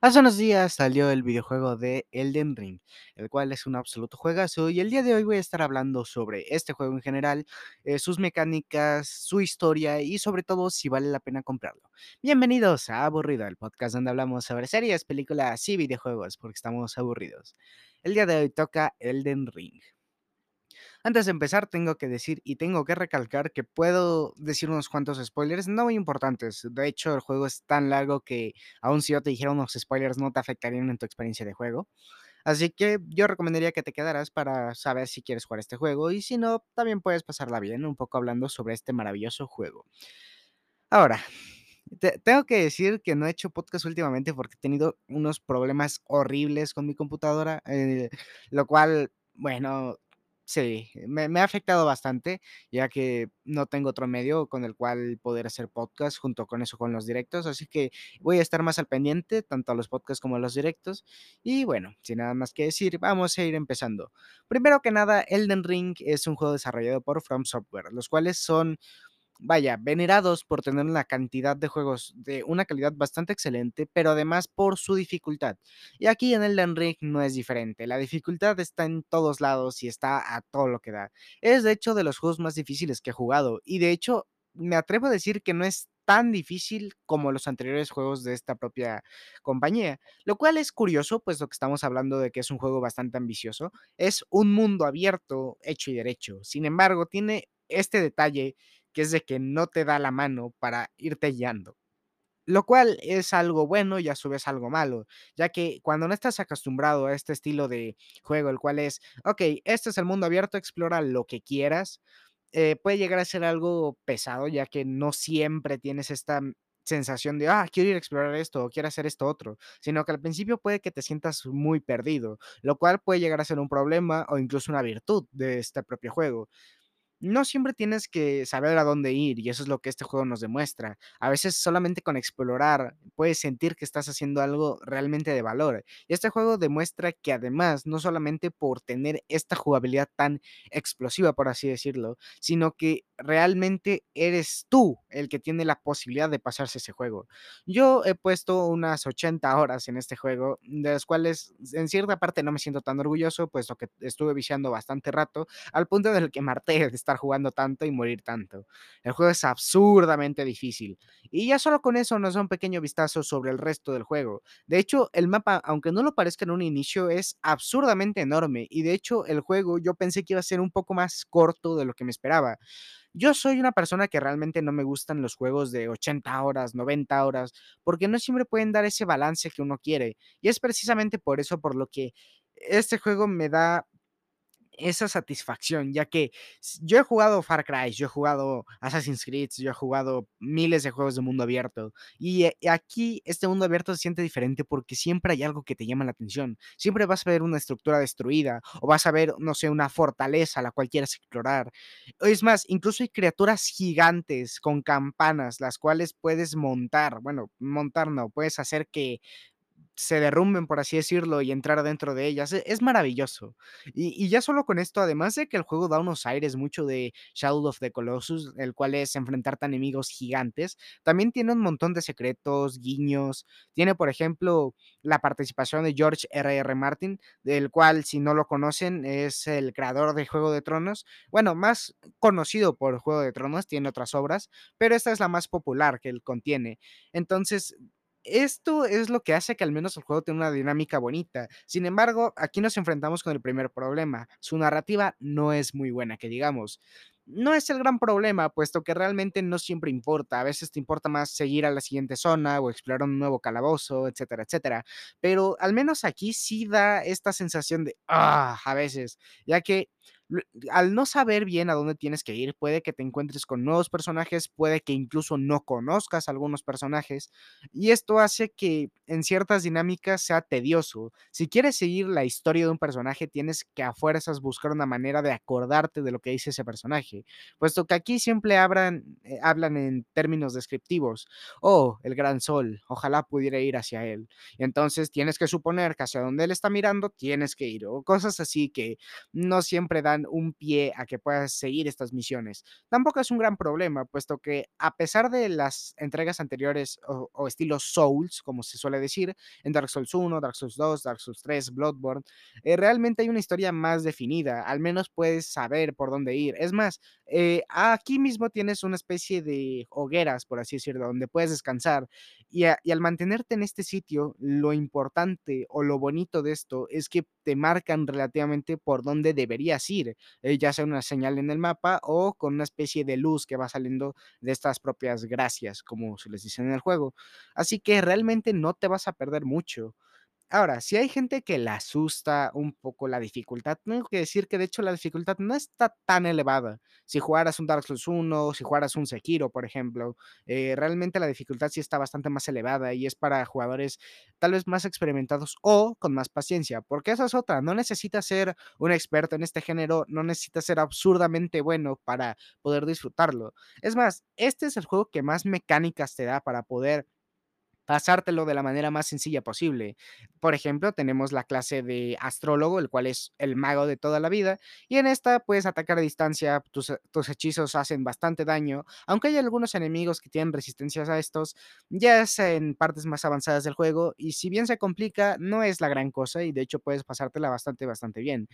Hace unos días salió el videojuego de Elden Ring, el cual es un absoluto juegazo y el día de hoy voy a estar hablando sobre este juego en general, eh, sus mecánicas, su historia y sobre todo si vale la pena comprarlo. Bienvenidos a Aburrido, el podcast donde hablamos sobre series, películas y videojuegos porque estamos aburridos. El día de hoy toca Elden Ring. Antes de empezar, tengo que decir y tengo que recalcar que puedo decir unos cuantos spoilers no muy importantes. De hecho, el juego es tan largo que aun si yo te dijera unos spoilers no te afectarían en tu experiencia de juego. Así que yo recomendaría que te quedaras para saber si quieres jugar este juego y si no, también puedes pasarla bien un poco hablando sobre este maravilloso juego. Ahora, te- tengo que decir que no he hecho podcast últimamente porque he tenido unos problemas horribles con mi computadora, eh, lo cual, bueno, sí, me, ha afectado bastante, ya que no tengo otro medio con el cual poder hacer podcast junto con eso, con los directos, así que voy a estar más al pendiente, tanto a los podcasts como a los directos. Y bueno, sin nada más que decir, vamos a ir empezando. Primero que nada, Elden Ring es un juego desarrollado por From Software, los cuales son vaya, venerados por tener una cantidad de juegos de una calidad bastante excelente, pero además por su dificultad. Y aquí en Elden Ring no es diferente. La dificultad está en todos lados y está a todo lo que da. Es de hecho de los juegos más difíciles que he jugado y de hecho me atrevo a decir que no es tan difícil como los anteriores juegos de esta propia compañía, lo cual es curioso, puesto que estamos hablando de que es un juego bastante ambicioso, es un mundo abierto, hecho y derecho. Sin embargo, tiene este detalle que es de que no te da la mano para irte guiando. Lo cual es algo bueno y a su vez algo malo, ya que cuando no estás acostumbrado a este estilo de juego, el cual es, ok, este es el mundo abierto, explora lo que quieras, eh, puede llegar a ser algo pesado, ya que no siempre tienes esta sensación de, ah, quiero ir a explorar esto o quiero hacer esto otro, sino que al principio puede que te sientas muy perdido, lo cual puede llegar a ser un problema o incluso una virtud de este propio juego no siempre tienes que saber a dónde ir y eso es lo que este juego nos demuestra. A veces solamente con explorar puedes sentir que estás haciendo algo realmente de valor. Y este juego demuestra que además, no solamente por tener esta jugabilidad tan explosiva, por así decirlo, sino que realmente eres tú el que tiene la posibilidad de pasarse ese juego. Yo he puesto unas 80 horas en este juego, de las cuales en cierta parte no me siento tan orgulloso, puesto que estuve viciando bastante rato, al punto del que de estar jugando tanto y morir tanto. El juego es absurdamente difícil. Y ya solo con eso nos da un pequeño vistazo sobre el resto del juego. De hecho, el mapa, aunque no lo parezca en un inicio, es absurdamente enorme. Y de hecho, el juego yo pensé que iba a ser un poco más corto de lo que me esperaba. Yo soy una persona que realmente no me gustan los juegos de 80 horas, 90 horas, porque no siempre pueden dar ese balance que uno quiere. Y es precisamente por eso por lo que este juego me da esa satisfacción, ya que yo he jugado Far Cry, yo he jugado Assassin's Creed, yo he jugado miles de juegos de mundo abierto y eh, aquí este mundo abierto se siente diferente porque siempre hay algo que te llama la atención, siempre vas a ver una estructura destruida o vas a ver, no sé, una fortaleza la cual quieres explorar. Es más, incluso hay criaturas gigantes con campanas, las cuales puedes montar, bueno, montar no, puedes hacer que se derrumben, por así decirlo, y entrar dentro de ellas. E es maravilloso. Y ya solo con esto, además de que el juego da unos aires mucho de Shadow of the Colossus, el cual es enfrentarte a enemigos gigantes, también tiene un montón de secretos, guiños. Tiene, por ejemplo, la participación de George R. R. Martin, del cual, si no lo conocen, es el creador de Juego de Tronos. Bueno, más conocido por Juego de Tronos, tiene otras obras, pero esta es la más popular que él contiene. Entonces, esto es lo que hace que al menos el juego tenga una dinámica bonita. Sin embargo, aquí nos enfrentamos con el primer problema. Su narrativa no es muy buena, que digamos. No es el gran problema, puesto que realmente no siempre importa. A veces te importa más seguir a la siguiente zona o explorar un nuevo calabozo, etcétera, etcétera. Pero al menos aquí sí da esta sensación de, ah, a veces, ya que al no saber bien a dónde tienes que ir, puede que te encuentres con nuevos personajes, puede que incluso no conozcas algunos personajes y esto hace que en ciertas dinámicas sea tedioso. Si quieres seguir la historia de un personaje, tienes que a fuerzas buscar una manera de acordarte de lo que dice ese personaje, puesto que aquí siempre hablan, eh, hablan en términos descriptivos. Oh, el gran sol, ojalá pudiera ir hacia él. Y entonces tienes que suponer que hacia donde él está mirando tienes que ir, o cosas así que no siempre dan un pie a que puedas seguir estas misiones. Tampoco es un gran problema, puesto que a pesar de las entregas anteriores o, o estilos Souls, como se suele decir, en Dark Souls 1, Dark Souls 2, Dark Souls 3, Bloodborne, eh, realmente hay una historia más definida, al menos puedes saber por dónde ir. Es más, eh, aquí mismo tienes una especie de hogueras, por así decirlo, donde puedes descansar. Y, y al mantenerte en este sitio, lo importante o lo bonito de esto es que te marcan relativamente por dónde deberías ir, eh, ya sea una señal en el mapa o con una especie de luz que va saliendo de estas propias gracias, como se les dice en el juego. Así que realmente no te vas a perder mucho. Ahora, si hay gente que le asusta un poco la dificultad, tengo que decir que de hecho la dificultad no está tan elevada. Si jugaras un Dark Souls 1, si jugaras un Sekiro, por ejemplo, eh, realmente la dificultad sí está bastante más elevada y es para jugadores tal vez más experimentados o con más paciencia, porque esa es otra, no necesitas ser un experto en este género, no necesitas ser absurdamente bueno para poder disfrutarlo. Es más, este es el juego que más mecánicas te da para poder pasártelo de la manera más sencilla posible. Por ejemplo, tenemos la clase de astrólogo, el cual es el mago de toda la vida, y en esta puedes atacar a distancia, tus, tus hechizos hacen bastante daño, aunque hay algunos enemigos que tienen resistencias a estos, ya es en partes más avanzadas del juego, y si bien se complica, no es la gran cosa, y de hecho puedes pasártela bastante, bastante bien.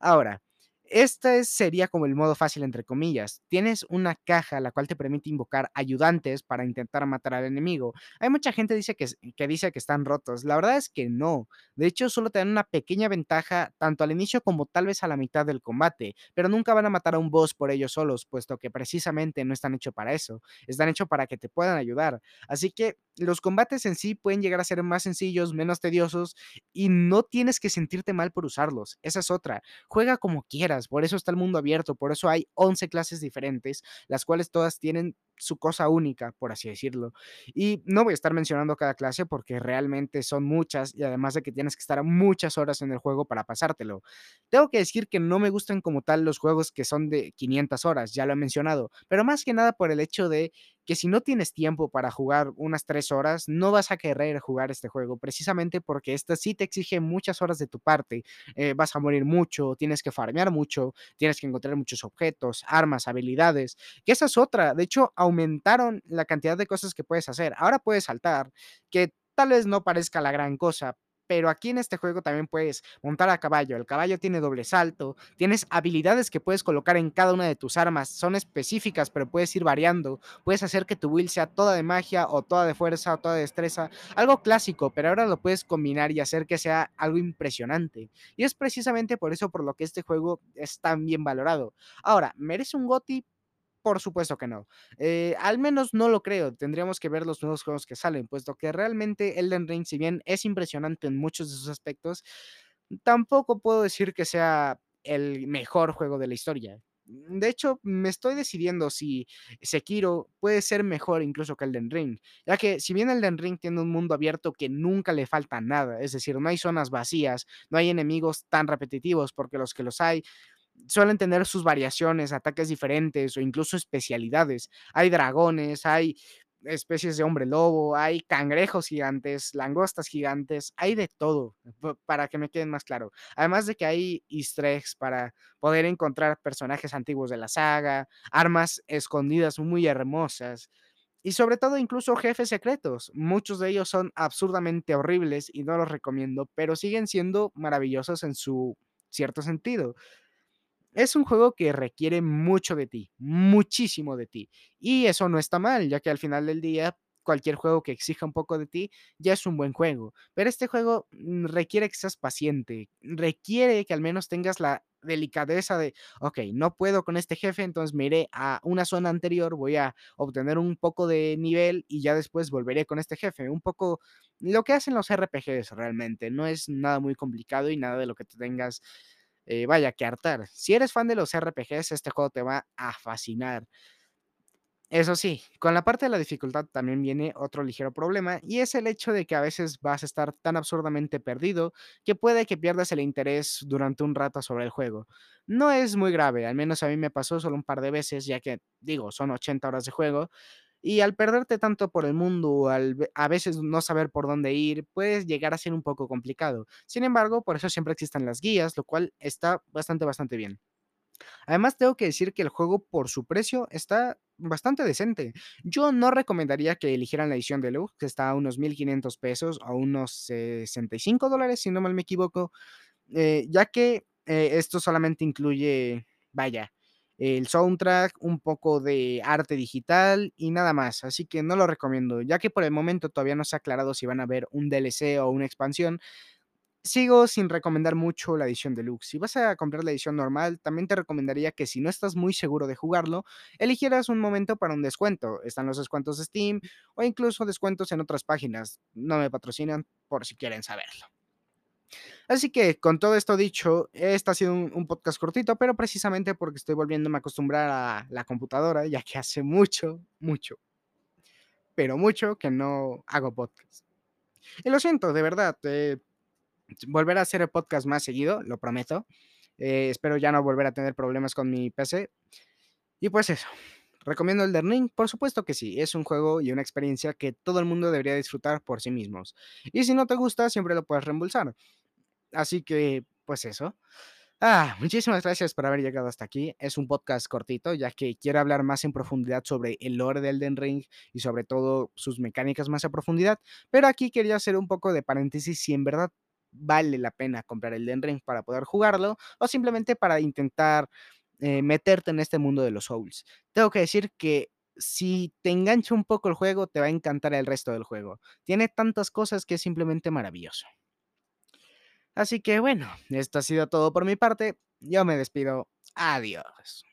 Ahora, este sería como el modo fácil, entre comillas. Tienes una caja la cual te permite invocar ayudantes para intentar matar al enemigo. Hay mucha gente dice que, que dice que están rotos. La verdad es que no. De hecho, solo te dan una pequeña ventaja tanto al inicio como tal vez a la mitad del combate, pero nunca van a matar a un boss por ellos solos, puesto que precisamente no están hechos para eso. Están hechos para que te puedan ayudar. Así que los combates en sí pueden llegar a ser más sencillos, menos tediosos y no tienes que sentirte mal por usarlos. Esa es otra juega como quieras, por eso está el mundo abierto, por eso hay 11 clases diferentes, las cuales todas tienen su cosa única, por así decirlo. Y no voy a estar mencionando cada clase porque realmente son muchas y además de que tienes que estar muchas horas en el juego para pasártelo. Tengo que decir que no me gustan como tal los juegos que son de 500 horas, ya lo he mencionado, pero más que nada por el hecho de que si no tienes tiempo para jugar unas 3 horas, no vas a querer jugar este juego, precisamente porque esta sí te exige muchas horas de tu parte eh, vas a morir mucho, tienes que farmear mucho, tienes que encontrar muchos objetos, armas, habilidades, que esa es otra. De hecho, aumentaron la cantidad de cosas que puedes hacer. Ahora puedes saltar, que tal vez no parezca la gran cosa. Pero aquí en este juego también puedes montar a caballo. El caballo tiene doble salto. Tienes habilidades que puedes colocar en cada una de tus armas. Son específicas, pero puedes ir variando. Puedes hacer que tu build sea toda de magia o toda de fuerza o toda de destreza. Algo clásico, pero ahora lo puedes combinar y hacer que sea algo impresionante. Y es precisamente por eso por lo que este juego es tan bien valorado. Ahora, ¿merece un GOTY? Por supuesto que no. Eh, al menos no lo creo. Tendríamos que ver los nuevos juegos que salen, puesto que realmente Elden Ring, si bien es impresionante en muchos de sus aspectos, tampoco puedo decir que sea el mejor juego de la historia. De hecho, me estoy decidiendo si Sekiro puede ser mejor incluso que Elden Ring, ya que si bien Elden Ring tiene un mundo abierto que nunca le falta nada, es decir, no hay zonas vacías, no hay enemigos tan repetitivos, porque los que los hay suelen tener sus variaciones, ataques diferentes o incluso especialidades. Hay dragones, hay especies de hombre lobo, hay cangrejos gigantes, langostas gigantes, hay de todo, para que me queden más claro. Además de que hay easter para poder encontrar personajes antiguos de la saga, armas escondidas muy hermosas y sobre todo incluso jefes secretos. Muchos de ellos son absurdamente horribles y no los recomiendo, pero siguen siendo maravillosos en su cierto sentido. Es un juego que requiere mucho de ti, muchísimo de ti. Y eso no está mal, ya que al final del día, cualquier juego que exija un poco de ti ya es un buen juego. Pero este juego mm, requiere que seas paciente, requiere que al menos tengas la delicadeza de, ok, no puedo con este jefe, entonces me iré a una zona anterior, voy a obtener un poco de nivel y ya después volveré con este jefe. Un poco lo que hacen los RPGs realmente, no es nada muy complicado y nada de lo que te tengas eh, vaya, que hartar. Si eres fan de los RPGs, este juego te va a fascinar. Eso sí, con la parte de la dificultad también viene otro ligero problema y es el hecho de que a veces vas a estar tan absurdamente perdido que puede que pierdas el interés durante un rato sobre el juego. No es muy grave, al menos a mí me pasó solo un par de veces, ya que, digo, son 80 horas de juego, y al perderte tanto por el mundo, al a veces no saber por dónde ir, puedes llegar a ser un poco complicado. Sin embargo, por eso siempre existen las guías, lo cual está bastante, bastante bien. Además, tengo que decir que el juego, por su precio, está bastante decente. Yo no recomendaría que eligieran la edición deluxe, que está a unos $1500 pesos, a unos $65 dólares, si no mal me equivoco, eh, ya que, eh, esto solamente incluye, vaya, el soundtrack, un poco de arte digital y nada más. Así que no lo recomiendo, ya que por el momento todavía no se ha aclarado si van a haber un DLC o una expansión. Sigo sin recomendar mucho la edición deluxe. Si vas a comprar la edición normal, también te recomendaría que si no estás muy seguro de jugarlo, eligieras un momento para un descuento. Están los descuentos de Steam o incluso descuentos en otras páginas. No me patrocinan, por si quieren saberlo. Así que, con todo esto dicho, este ha sido un podcast cortito, pero precisamente porque estoy volviéndome a acostumbrar a la computadora, ya que hace mucho, mucho pero mucho que no hago podcast. Y lo siento, de verdad, eh, volveré a hacer el podcast más seguido, lo prometo. Eh, espero ya no volver a tener problemas con mi PC. Y pues eso, ¿recomiendo Elden Ring? Por supuesto que sí, es un juego y una experiencia que todo el mundo debería disfrutar por sí mismos. Y si no te gusta, siempre lo puedes reembolsar. Así que, pues eso. Ah, muchísimas gracias por haber llegado hasta aquí. Es un podcast cortito, ya que quiero hablar más en profundidad sobre el lore de Elden Ring y sobre todo sus mecánicas más a profundidad, pero aquí quería hacer un poco de paréntesis si en verdad vale la pena comprar Elden Ring para poder jugarlo o simplemente para intentar, eh, meterte en este mundo de los Souls. Tengo que decir que si te engancha un poco el juego, te va a encantar el resto del juego. Tiene tantas cosas que es simplemente maravilloso. Así que bueno, esto ha sido todo por mi parte. Yo me despido. Adiós.